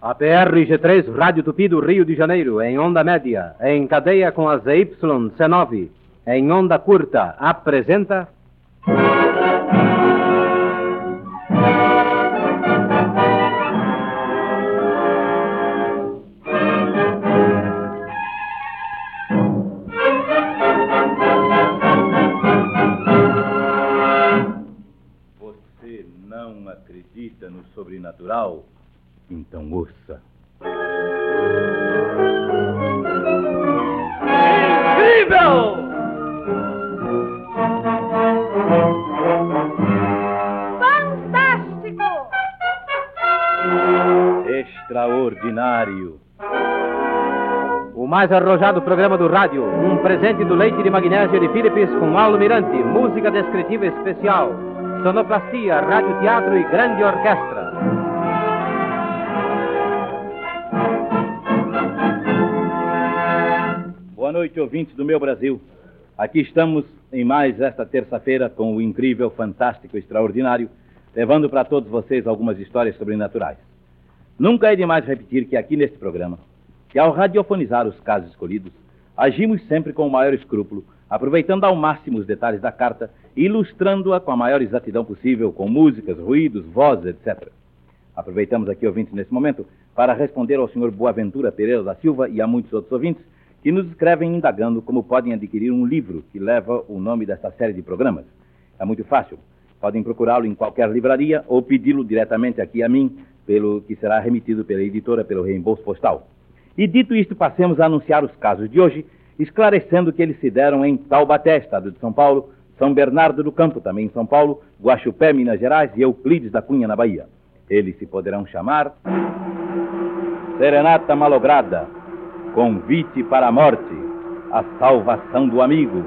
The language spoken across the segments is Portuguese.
APR-G3 Rádio Tupi do Rio de Janeiro, em onda média, em cadeia com a ZYC9, em onda curta, apresenta. Você não acredita no sobrenatural? Então ouça. Incrível! Fantástico! Extraordinário. O mais arrojado programa do rádio, um presente do leite de magnésio de Philips com almirante, música descritiva especial, sonoplastia, rádio teatro e grande orquestra. Noite, ouvintes do meu Brasil. Aqui estamos em mais esta terça-feira com o incrível, fantástico, extraordinário, levando para todos vocês algumas histórias sobrenaturais. Nunca é demais repetir que aqui neste programa, que ao radiofonizar os casos escolhidos, agimos sempre com o maior escrúpulo, aproveitando ao máximo os detalhes da carta e ilustrando-a com a maior exatidão possível, com músicas, ruídos, vozes, etc. Aproveitamos aqui, ouvintes, nesse momento, para responder ao Sr. Boaventura Pereira da Silva e a muitos outros ouvintes que nos escrevem indagando como podem adquirir um livro que leva o nome desta série de programas. É muito fácil. Podem procurá-lo em qualquer livraria ou pedi-lo diretamente aqui a mim, pelo que será remitido pela editora pelo reembolso postal. E dito isto, passemos a anunciar os casos de hoje, esclarecendo que eles se deram em Taubaté, estado de São Paulo, São Bernardo do Campo, também em São Paulo, Guaxupé, Minas Gerais e Euclides da Cunha, na Bahia. Eles se poderão chamar Serenata Malograda, Convite para a Morte, A Salvação do Amigo,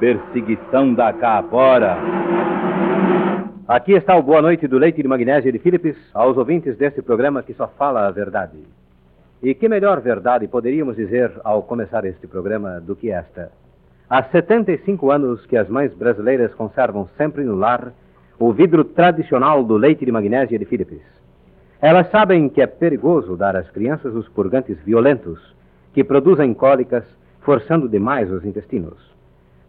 Perseguição da Caapora. Aqui está o Boa Noite do Leite de Magnésio de Philips aos ouvintes deste programa que só fala a verdade. E que melhor verdade poderíamos dizer ao começar este programa do que esta? Há 75 anos que as mães brasileiras conservam sempre no lar o vidro tradicional do leite de magnésio de Philips. Elas sabem que é perigoso dar às crianças os purgantes violentos, que produzem cólicas, forçando demais os intestinos.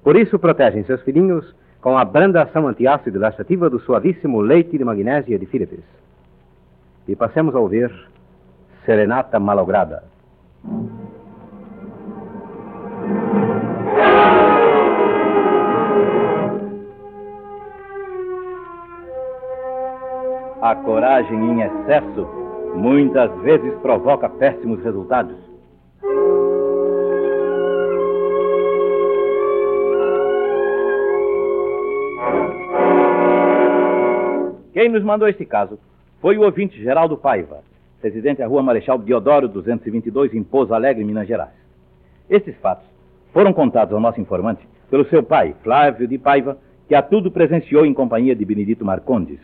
Por isso protegem seus filhinhos com a branda ação antiácido laxativa do suavíssimo leite de magnésio de Philips. E passemos a ouvir Serenata Malograda. A coragem em excesso muitas vezes provoca péssimos resultados. Quem nos mandou este caso foi o ouvinte Geraldo Paiva, residente à rua Marechal Deodoro 222, em Pouso Alegre, Minas Gerais. Estes fatos foram contados ao nosso informante pelo seu pai, Flávio de Paiva, que a tudo presenciou em companhia de Benedito Marcondes.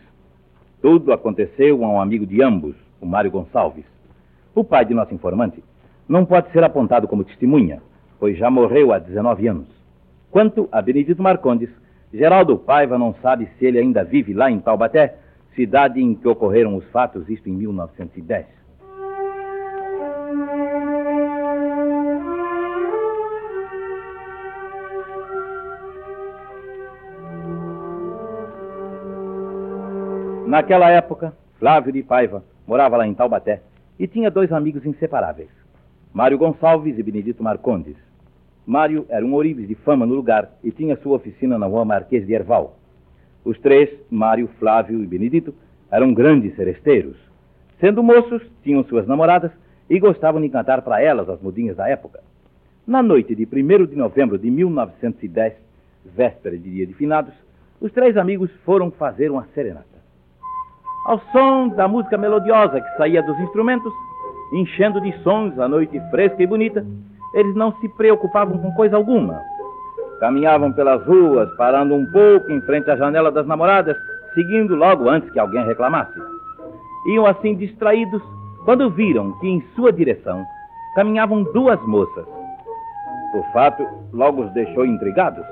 Tudo aconteceu a um amigo de ambos, o Mário Gonçalves. O pai de nosso informante não pode ser apontado como testemunha, pois já morreu há 19 anos. Quanto a Benedito Marcondes, Geraldo Paiva não sabe se ele ainda vive lá em Taubaté, cidade em que ocorreram os fatos, isto em 1910. Naquela época, Flávio de Paiva morava lá em Taubaté e tinha dois amigos inseparáveis, Mário Gonçalves e Benedito Marcondes. Mário era um ourives de fama no lugar e tinha sua oficina na rua Marquês de Erval. Os três, Mário, Flávio e Benedito, eram grandes seresteiros. Sendo moços, tinham suas namoradas e gostavam de cantar para elas as modinhas da época. Na noite de 1 de novembro de 1910, véspera de dia de finados, os três amigos foram fazer uma serenata. Ao som da música melodiosa que saía dos instrumentos, enchendo de sons a noite fresca e bonita, eles não se preocupavam com coisa alguma. Caminhavam pelas ruas, parando um pouco em frente à janela das namoradas, seguindo logo antes que alguém reclamasse. Iam assim distraídos quando viram que em sua direção caminhavam duas moças. O fato logo os deixou intrigados.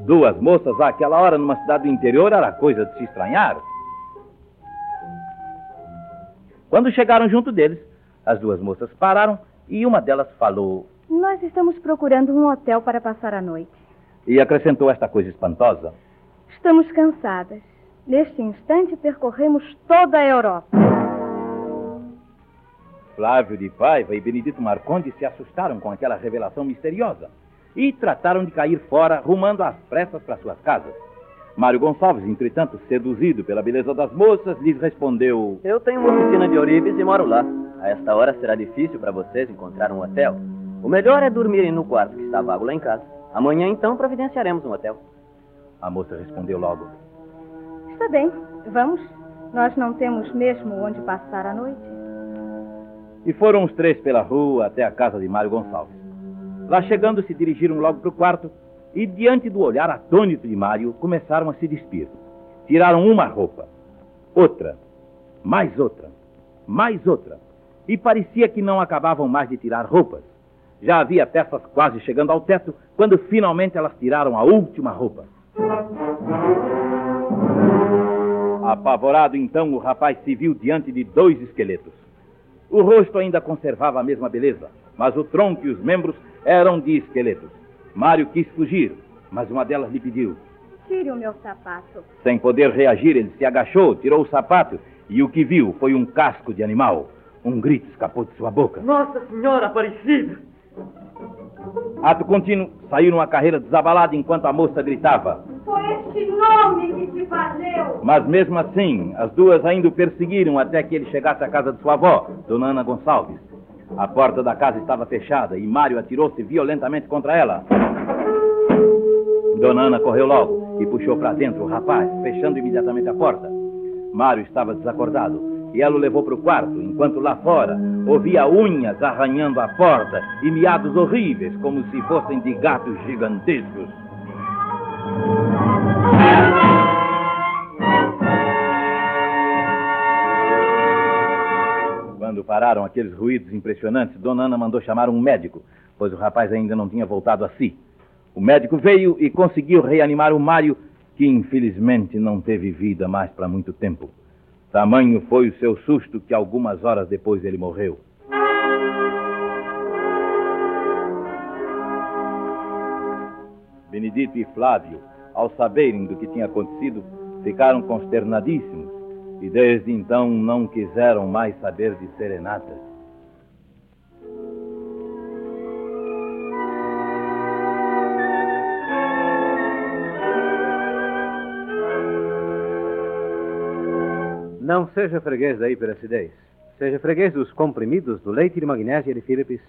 Duas moças àquela hora numa cidade do interior era coisa de se estranhar. Quando chegaram junto deles, As duas moças pararam e uma delas falou. Nós estamos procurando um hotel para passar a noite. E acrescentou esta coisa espantosa. Estamos cansadas. Neste instante percorremos toda a Europa. Flávio de Paiva e Benedito Marconde se assustaram com aquela revelação misteriosa e trataram de cair fora, rumando às pressas para suas casas. Mário Gonçalves, entretanto, seduzido pela beleza das moças, lhes respondeu: Eu tenho uma oficina de Ourives e moro lá. A esta hora será difícil para vocês encontrar um hotel. O melhor é dormirem no quarto que está vago lá em casa. Amanhã, então, providenciaremos um hotel. A moça respondeu logo: Está bem, vamos. Nós não temos mesmo onde passar a noite. E foram os três pela rua até a casa de Mário Gonçalves. Lá chegando, se dirigiram logo para o quarto e, diante do olhar atônito de Mário, começaram a se despir. Tiraram uma roupa, outra, mais outra, mais outra. E parecia que não acabavam mais de tirar roupas. Já havia peças quase chegando ao teto, quando finalmente elas tiraram a última roupa. Apavorado, então, o rapaz se viu diante de dois esqueletos. O rosto ainda conservava a mesma beleza, mas o tronco e os membros eram de esqueletos. Mário quis fugir, mas uma delas lhe pediu. Tire o meu sapato. Sem poder reagir, ele se agachou, tirou o sapato e o que viu foi um casco de animal. Um grito escapou de sua boca. Nossa Senhora Aparecida! Ato contínuo, saiu numa carreira desabalada enquanto a moça gritava. Foi este nome que te valeu! Mas mesmo assim, as duas ainda o perseguiram até que ele chegasse à casa de sua avó, Dona Ana Gonçalves. A porta da casa estava fechada e Mário atirou-se violentamente contra ela. Dona Ana correu logo e puxou para dentro o rapaz, fechando imediatamente a porta. Mário estava desacordado e ela o levou para o quarto, enquanto lá fora ouvia unhas arranhando a porta e miados horríveis, como se fossem de gatos gigantescos. Quando pararam aqueles ruídos impressionantes, Dona Ana mandou chamar um médico, pois o rapaz ainda não tinha voltado a si. O médico veio e conseguiu reanimar o Mário, que infelizmente não teve vida mais para muito tempo. Tamanho foi o seu susto que algumas horas depois ele morreu. Benedito e Flávio, ao saberem do que tinha acontecido, ficaram consternadíssimos e desde então não quiseram mais saber de serenatas. Não seja freguês da hiperacidez. Seja freguês dos comprimidos do leite de magnésia de Philips,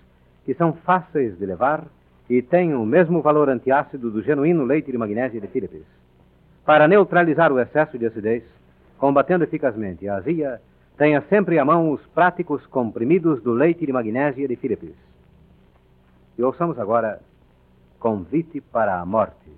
que são fáceis de levar e têm o mesmo valor antiácido do genuíno leite de magnésia de Philips. Para neutralizar o excesso de acidez, combatendo eficazmente a azia, tenha sempre à mão os práticos comprimidos do leite de magnésia de Philips. E ouçamos agora Convite para a Morte.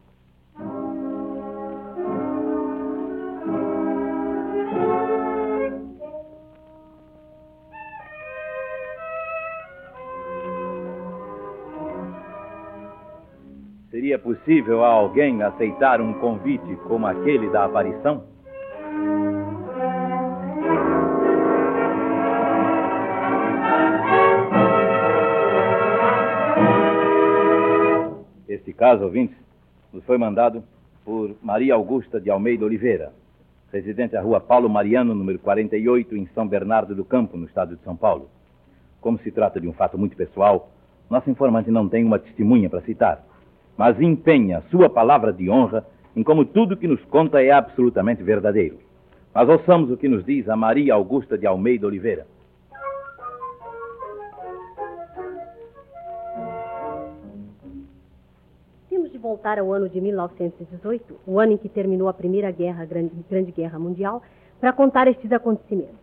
Seria possível a alguém aceitar um convite como aquele da aparição? Este caso, ouvintes, nos foi mandado por Maria Augusta de Almeida Oliveira, residente da rua Paulo Mariano, número 48, em São Bernardo do Campo, no estado de São Paulo. Como se trata de um fato muito pessoal, nosso informante não tem uma testemunha para citar mas empenha sua palavra de honra em como tudo que nos conta é absolutamente verdadeiro. Mas ouçamos o que nos diz a Maria Augusta de Almeida Oliveira. Temos de voltar ao ano de 1918, o ano em que terminou a Primeira Guerra, Grande, Grande Guerra Mundial, para contar estes acontecimentos.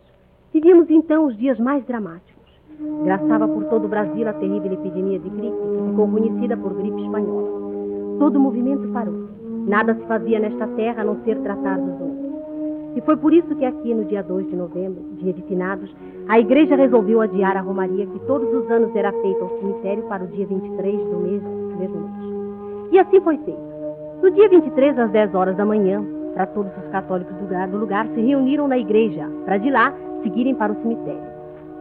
Vivíamos então os dias mais dramáticos. Graçava por todo o Brasil a terrível epidemia de gripe, que ficou conhecida por gripe espanhola. Todo o movimento parou. Nada se fazia nesta terra a não ser tratar dos doentes. E foi por isso que aqui, no dia 2 de novembro, dia de finados, a igreja resolveu adiar a romaria que todos os anos era feita ao cemitério para o dia 23 do mês, mesmo mês. E assim foi feito. No dia 23, às 10 horas da manhã, para todos os católicos do lugar, do lugar se reuniram na igreja, para de lá seguirem para o cemitério.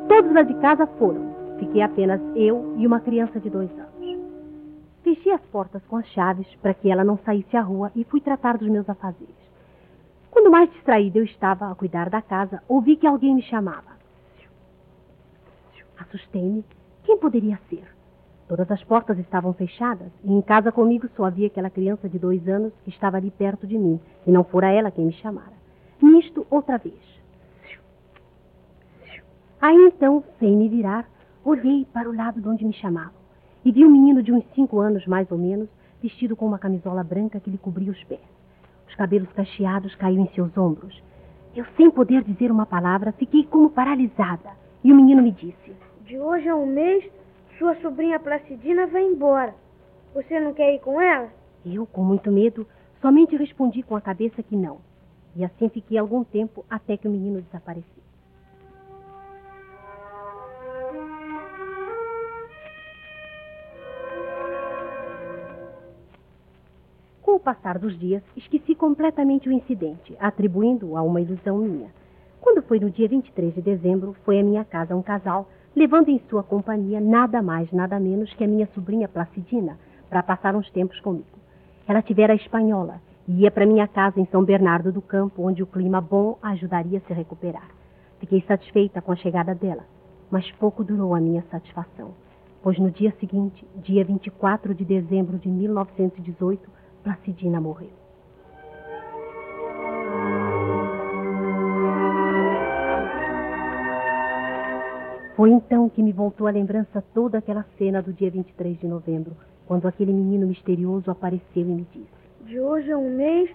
Todos lá de casa foram. Fiquei apenas eu e uma criança de dois anos. Fechei as portas com as chaves para que ela não saísse à rua e fui tratar dos meus afazeres. Quando mais distraída eu estava a cuidar da casa, ouvi que alguém me chamava. Assustei-me. Quem poderia ser? Todas as portas estavam fechadas e em casa comigo só havia aquela criança de dois anos que estava ali perto de mim e não fora ela quem me chamara. Nisto, outra vez. Aí então, sem me virar, olhei para o lado de onde me chamavam e vi um menino de uns cinco anos, mais ou menos, vestido com uma camisola branca que lhe cobria os pés. Os cabelos cacheados caíam em seus ombros. Eu, sem poder dizer uma palavra, fiquei como paralisada. E o menino me disse: De hoje a um mês, sua sobrinha Placidina vai embora. Você não quer ir com ela? Eu, com muito medo, somente respondi com a cabeça que não. E assim fiquei algum tempo até que o menino desapareceu. Passar dos dias, esqueci completamente o incidente, atribuindo-o a uma ilusão minha. Quando foi no dia 23 de dezembro, foi à minha casa um casal, levando em sua companhia nada mais, nada menos que a minha sobrinha Placidina, para passar uns tempos comigo. Ela tivera a espanhola e ia para minha casa em São Bernardo do Campo, onde o clima bom a ajudaria a se recuperar. Fiquei satisfeita com a chegada dela, mas pouco durou a minha satisfação, pois no dia seguinte, dia 24 de dezembro de 1918, Placidina morreu. Foi então que me voltou à lembrança toda aquela cena do dia 23 de novembro, quando aquele menino misterioso apareceu e me disse: De hoje a um mês,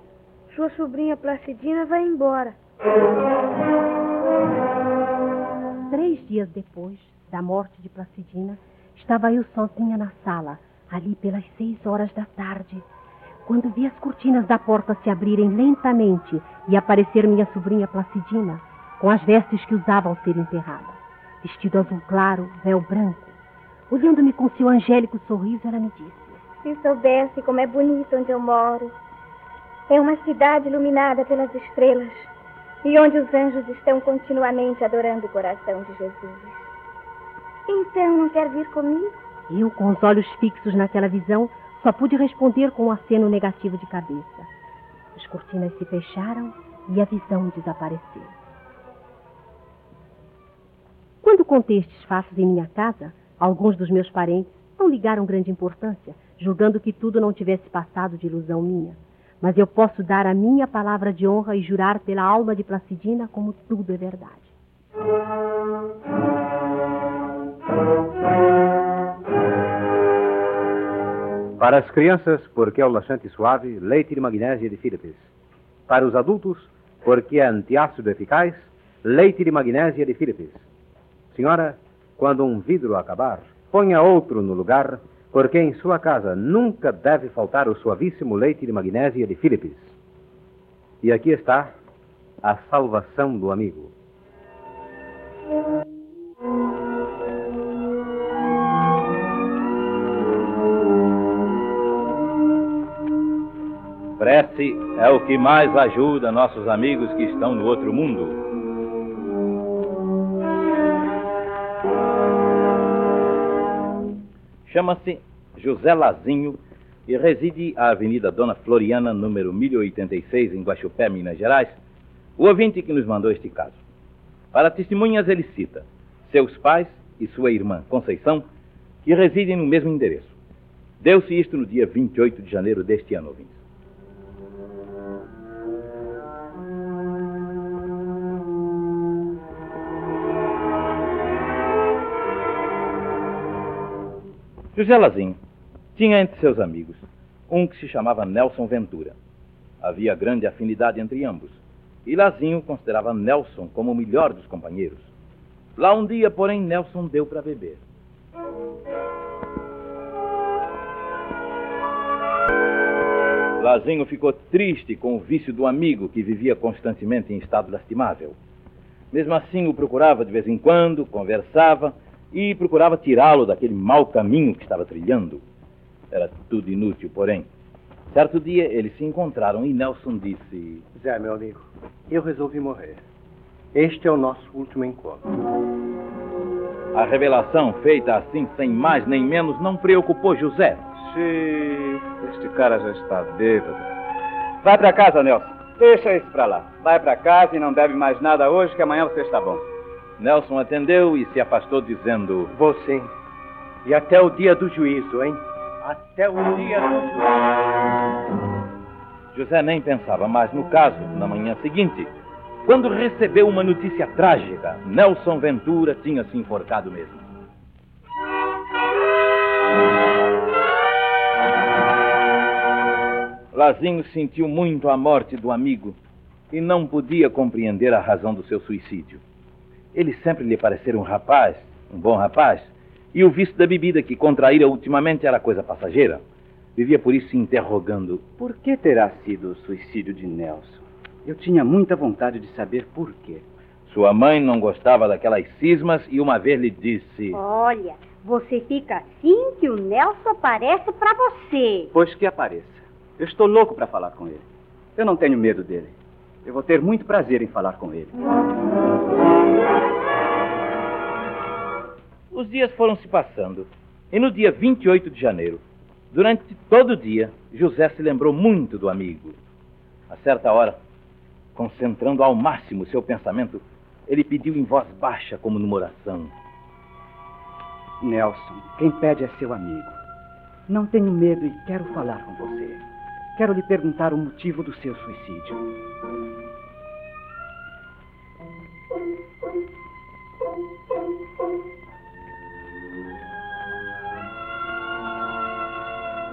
sua sobrinha Placidina vai embora. Três dias depois da morte de Placidina, estava eu sozinha na sala, ali pelas seis horas da tarde, quando vi as cortinas da porta se abrirem lentamente e aparecer minha sobrinha Placidina, com as vestes que usava ao ser enterrada vestido azul claro, véu branco. Olhando-me com seu angélico sorriso, ela me disse: Se soubesse como é bonito onde eu moro. É uma cidade iluminada pelas estrelas e onde os anjos estão continuamente adorando o coração de Jesus. Então não quer vir comigo? Eu, com os olhos fixos naquela visão, só pude responder com um aceno negativo de cabeça. As cortinas se fecharam e a visão desapareceu. Quando contei estes fatos em minha casa, alguns dos meus parentes não ligaram grande importância, julgando que tudo não tivesse passado de ilusão minha. Mas eu posso dar a minha palavra de honra e jurar pela alma de Placidina como tudo é verdade. Para as crianças, porque é o laxante suave, leite de magnésia de Philips. Para os adultos, porque é antiácido eficaz, leite de magnésia de Philips. Senhora, quando um vidro acabar, ponha outro no lugar, porque em sua casa nunca deve faltar o suavíssimo leite de magnésia de Philips. E aqui está a salvação do amigo. É o que mais ajuda nossos amigos que estão no outro mundo. Chama-se José Lazinho e reside à Avenida Dona Floriana, número 1086, em Guaxupé, Minas Gerais. O ouvinte que nos mandou este caso. Para testemunhas, ele cita seus pais e sua irmã Conceição, que residem no mesmo endereço. Deu-se isto no dia 28 de janeiro deste ano, ouvintes. José Lazinho tinha entre seus amigos um que se chamava Nelson Ventura. Havia grande afinidade entre ambos, e Lazinho considerava Nelson como o melhor dos companheiros. Lá um dia, porém, Nelson deu para beber. Lazinho ficou triste com o vício do amigo que vivia constantemente em estado lastimável. Mesmo assim, o procurava de vez em quando, conversava e procurava tirá-lo daquele mau caminho que estava trilhando. Era tudo inútil, porém. Certo dia eles se encontraram e Nelson disse: Zé, meu amigo, eu resolvi morrer. Este é o nosso último encontro. A revelação, feita assim, sem mais nem menos, não preocupou José. Xiii, este cara já está bêbado. Vai para casa, Nelson. Deixa isso para lá. Vai para casa e não bebe mais nada hoje, que amanhã você está bom. Nelson atendeu e se afastou, dizendo: Vou sim. E até o dia do juízo, hein? Até o dia do juízo. José nem pensava mais no caso na manhã seguinte, quando recebeu uma notícia trágica. Nelson Ventura tinha se enforcado mesmo. Lazinho sentiu muito a morte do amigo e não podia compreender a razão do seu suicídio. Ele sempre lhe parecera um rapaz, um bom rapaz, e o vício da bebida que contraíra ultimamente era coisa passageira. Vivia por isso se interrogando. Por que terá sido o suicídio de Nelson? Eu tinha muita vontade de saber por quê. Sua mãe não gostava daquelas cismas e uma vez lhe disse: Olha, você fica assim que o Nelson aparece para você. Pois que apareça. Eu estou louco para falar com ele. Eu não tenho medo dele. Eu vou ter muito prazer em falar com ele. Os dias foram se passando. E no dia 28 de janeiro, durante todo o dia, José se lembrou muito do amigo. A certa hora, concentrando ao máximo seu pensamento, ele pediu em voz baixa, como numa oração: Nelson, quem pede é seu amigo. Não tenho medo e quero falar com você. Quero lhe perguntar o motivo do seu suicídio.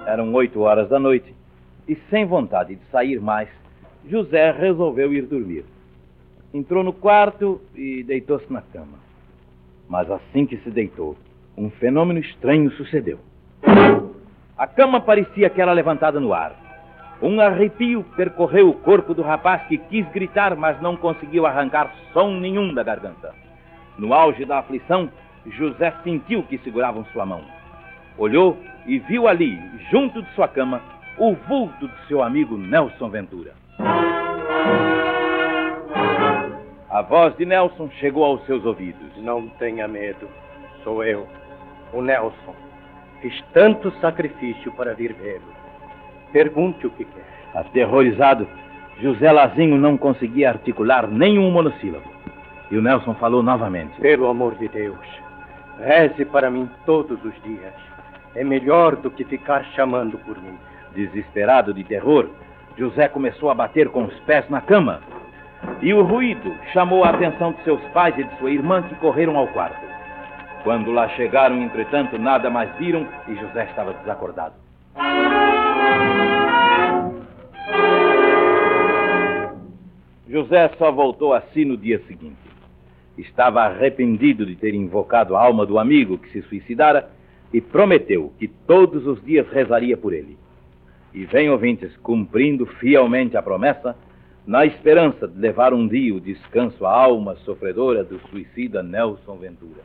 Eram oito horas da noite e, sem vontade de sair mais, José resolveu ir dormir. Entrou no quarto e deitou-se na cama. Mas assim que se deitou, um fenômeno estranho sucedeu. A cama parecia que era levantada no ar. Um arrepio percorreu o corpo do rapaz que quis gritar, mas não conseguiu arrancar som nenhum da garganta. No auge da aflição, José sentiu que seguravam sua mão. Olhou e viu ali, junto de sua cama, o vulto de seu amigo Nelson Ventura. A voz de Nelson chegou aos seus ouvidos. Não tenha medo. Sou eu, o Nelson. Fiz tanto sacrifício para vir vê-lo. Pergunte o que quer. Aterrorizado, José Lazinho não conseguia articular nenhum monossílabo. E o Nelson falou novamente. Pelo amor de Deus, reze para mim todos os dias. É melhor do que ficar chamando por mim. Desesperado de terror, José começou a bater com os pés na cama. E o ruído chamou a atenção de seus pais e de sua irmã, que correram ao quarto. Quando lá chegaram, entretanto, nada mais viram e José estava desacordado. José só voltou a si no dia seguinte. Estava arrependido de ter invocado a alma do amigo que se suicidara e prometeu que todos os dias rezaria por ele. E vem, ouvintes, cumprindo fielmente a promessa, na esperança de levar um dia o descanso à alma sofredora do suicida Nelson Ventura.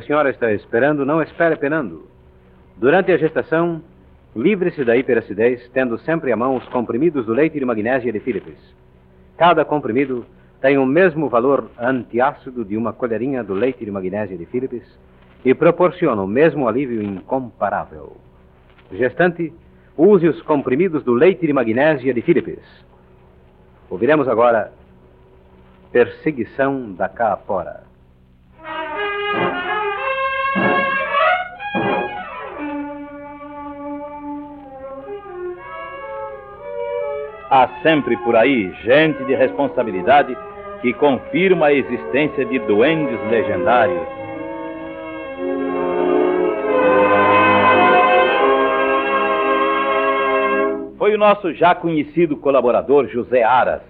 A senhora está esperando, não espere penando. Durante a gestação, livre-se da hiperacidez, tendo sempre à mão os comprimidos do leite de magnésia de Philips. Cada comprimido tem o mesmo valor antiácido de uma colherinha do leite de magnésia de Philips e proporciona o mesmo alívio incomparável. Gestante, use os comprimidos do leite de magnésia de Philips. Ouviremos agora Perseguição da Caapora. Há sempre por aí gente de responsabilidade que confirma a existência de duendes legendários. Foi o nosso já conhecido colaborador José Aras,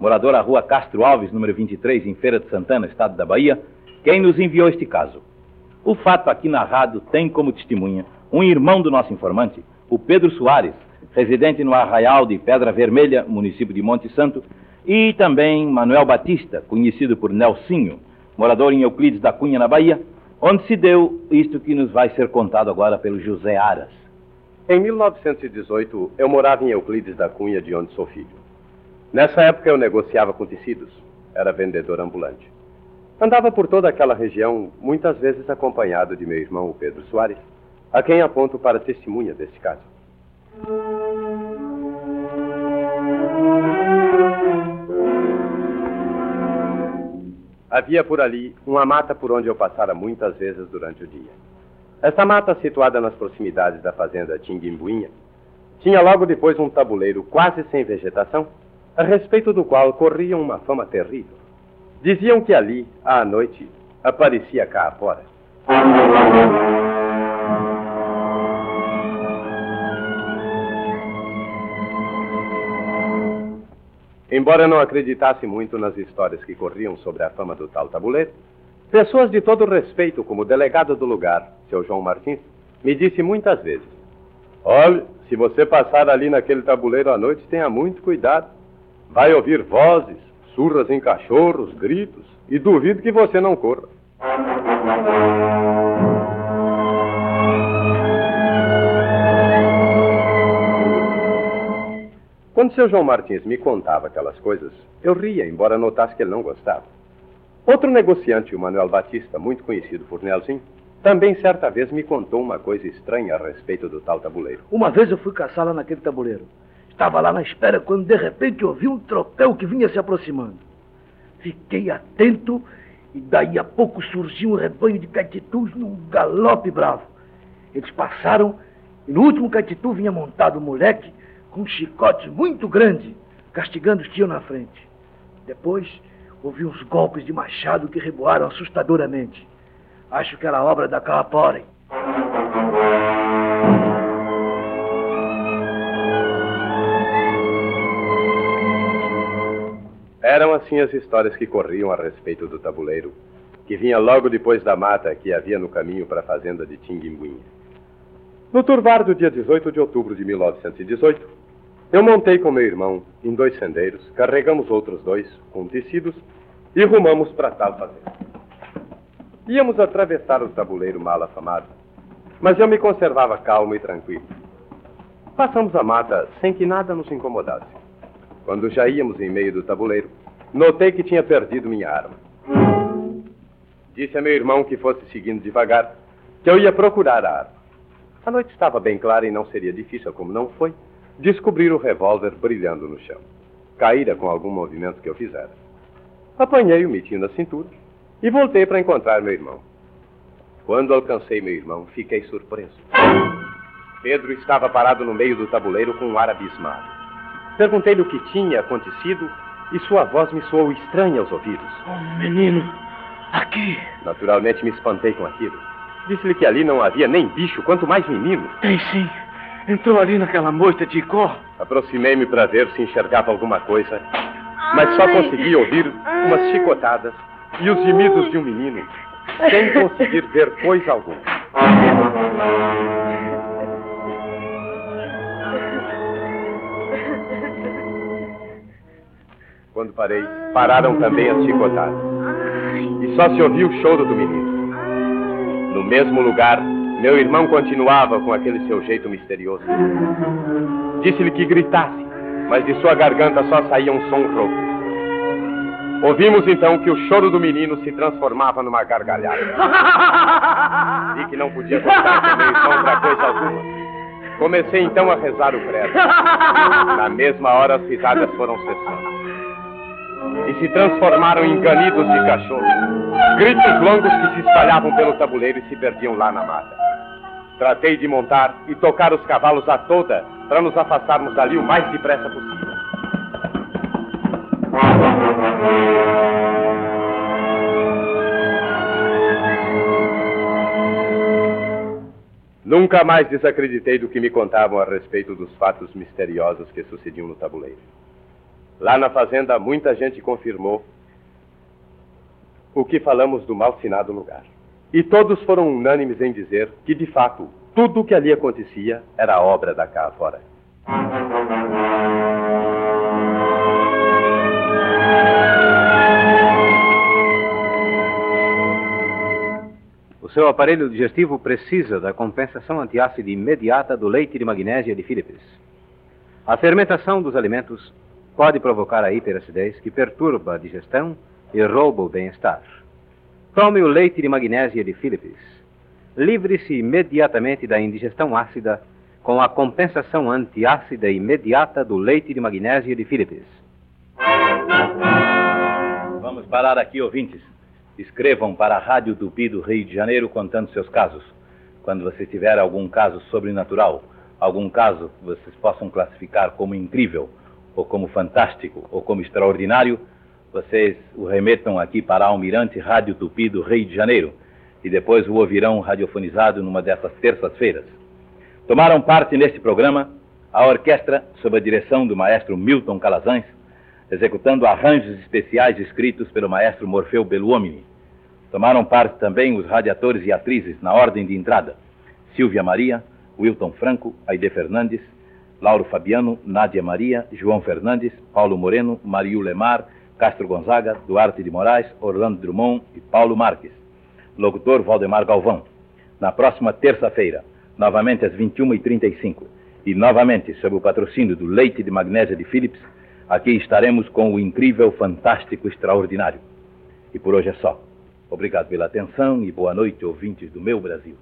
morador da rua Castro Alves, número 23, em Feira de Santana, estado da Bahia, quem nos enviou este caso. O fato aqui narrado tem como testemunha um irmão do nosso informante, o Pedro Soares, residente no Arraial de Pedra Vermelha, município de Monte Santo, e também Manuel Batista, conhecido por Nelsinho, morador em Euclides da Cunha, na Bahia, onde se deu isto que nos vai ser contado agora pelo José Aras. Em 1918, eu morava em Euclides da Cunha, de onde sou filho. Nessa época, eu negociava com tecidos. Era vendedor ambulante. Andava por toda aquela região, muitas vezes acompanhado de meu irmão, o Pedro Soares, a quem aponto para testemunha deste caso. Havia por ali uma mata por onde eu passara muitas vezes durante o dia. Esta mata, situada nas proximidades da fazenda Tinguimbuinha, tinha logo depois um tabuleiro quase sem vegetação, a respeito do qual corria uma fama terrível. Diziam que ali, à noite, aparecia cá fora. Embora não acreditasse muito nas histórias que corriam sobre a fama do tal tabuleiro, pessoas de todo respeito, como o delegado do lugar, seu João Martins, me disse muitas vezes: Olhe, se você passar ali naquele tabuleiro à noite, tenha muito cuidado. Vai ouvir vozes, surras em cachorros, gritos, e duvido que você não corra. Quando seu João Martins me contava aquelas coisas, eu ria, embora notasse que ele não gostava. Outro negociante, o Manuel Batista, muito conhecido por Nelson, também certa vez me contou uma coisa estranha a respeito do tal tabuleiro. Uma vez eu fui caçar lá naquele tabuleiro. Estava lá na espera quando de repente ouvi um tropel que vinha se aproximando. Fiquei atento e daí a pouco surgiu um rebanho de caititus num galope bravo. Eles passaram e no último caititu vinha montado um moleque com um chicote muito grande, castigando os iam na frente. Depois, ouvi uns golpes de machado que reboaram assustadoramente. Acho que era obra da Calaporem. Eram assim as histórias que corriam a respeito do tabuleiro, que vinha logo depois da mata que havia no caminho para a fazenda de Tinguimbuinha. No turvar do dia 18 de outubro de 1918, eu montei com meu irmão em dois sendeiros, carregamos outros dois com tecidos e rumamos para tal fazenda. Íamos atravessar o tabuleiro mal afamado, mas eu me conservava calmo e tranquilo. Passamos a mata sem que nada nos incomodasse. Quando já íamos em meio do tabuleiro, notei que tinha perdido minha arma. Disse a meu irmão que fosse seguindo devagar, que eu ia procurar a arma. A noite estava bem clara e não seria difícil, como não foi, descobrir o revólver brilhando no chão. Caíra com algum movimento que eu fizera. Apanhei o mitinho na cintura e voltei para encontrar meu irmão. Quando alcancei meu irmão, fiquei surpreso. Pedro estava parado no meio do tabuleiro com um ar abismado. Perguntei-lhe o que tinha acontecido e sua voz me soou estranha aos ouvidos. Oh, menino, aqui. Naturalmente me espantei com aquilo. Disse-lhe que ali não havia nem bicho, quanto mais menino. Tem sim. Entrou ali naquela moita de có. Aproximei-me para ver se enxergava alguma coisa, mas só consegui ouvir umas chicotadas e os gemidos de um menino, sem conseguir ver coisa alguma. Quando parei, pararam também as chicotadas. E só se ouviu o choro do menino. No mesmo lugar, meu irmão continuava com aquele seu jeito misterioso. Disse-lhe que gritasse, mas de sua garganta só saía um som rouco. Ouvimos então que o choro do menino se transformava numa gargalhada. Vi que não podia contar meu irmão para coisa alguma. Comecei então a rezar o credo. Na mesma hora as risadas foram cessando. E se transformaram em ganidos de cachorro. Gritos longos que se espalhavam pelo tabuleiro e se perdiam lá na mata. Tratei de montar e tocar os cavalos a toda para nos afastarmos dali o mais depressa possível. Nunca mais desacreditei do que me contavam a respeito dos fatos misteriosos que sucediam no tabuleiro. Lá na fazenda, muita gente confirmou o que falamos do mal-sinado lugar. E todos foram unânimes em dizer que, de fato, tudo o que ali acontecia era obra da cá fora. O seu aparelho digestivo precisa da compensação antiácida imediata do leite de magnésia de Philips. A fermentação dos alimentos pode provocar a hiperacidez que perturba a digestão e rouba o bem-estar. Tome o leite de magnésia de Philips. Livre-se imediatamente da indigestão ácida com a compensação antiácida imediata do leite de magnésia de Philips. Vamos parar aqui, ouvintes. Escrevam para a Rádio Tupi do Rio de Janeiro contando seus casos. Quando você tiver algum caso sobrenatural, algum caso que vocês possam classificar como incrível, ou como fantástico, ou como extraordinário, vocês o remetam aqui para Almirante Rádio Tupi do Rio de Janeiro e depois o ouvirão radiofonizado numa dessas terças-feiras. Tomaram parte neste programa a orquestra, sob a direção do maestro Milton Calazans, executando arranjos especiais escritos pelo maestro Morfeu Beluomini. Tomaram parte também os radiadores e atrizes na ordem de entrada: Silvia Maria, Wilton Franco, Aide Fernandes, Lauro Fabiano, Nádia Maria, João Fernandes, Paulo Moreno, Mariu Lemar, Castro Gonzaga, Duarte de Moraes, Orlando Drummond e Paulo Marques. Locutor Valdemar Galvão. Na próxima terça-feira, novamente às 21h35, e novamente sob o patrocínio do leite de magnésia de Philips, aqui estaremos com o incrível, fantástico, extraordinário. E por hoje é só. Obrigado pela atenção e boa noite, ouvintes do meu Brasil.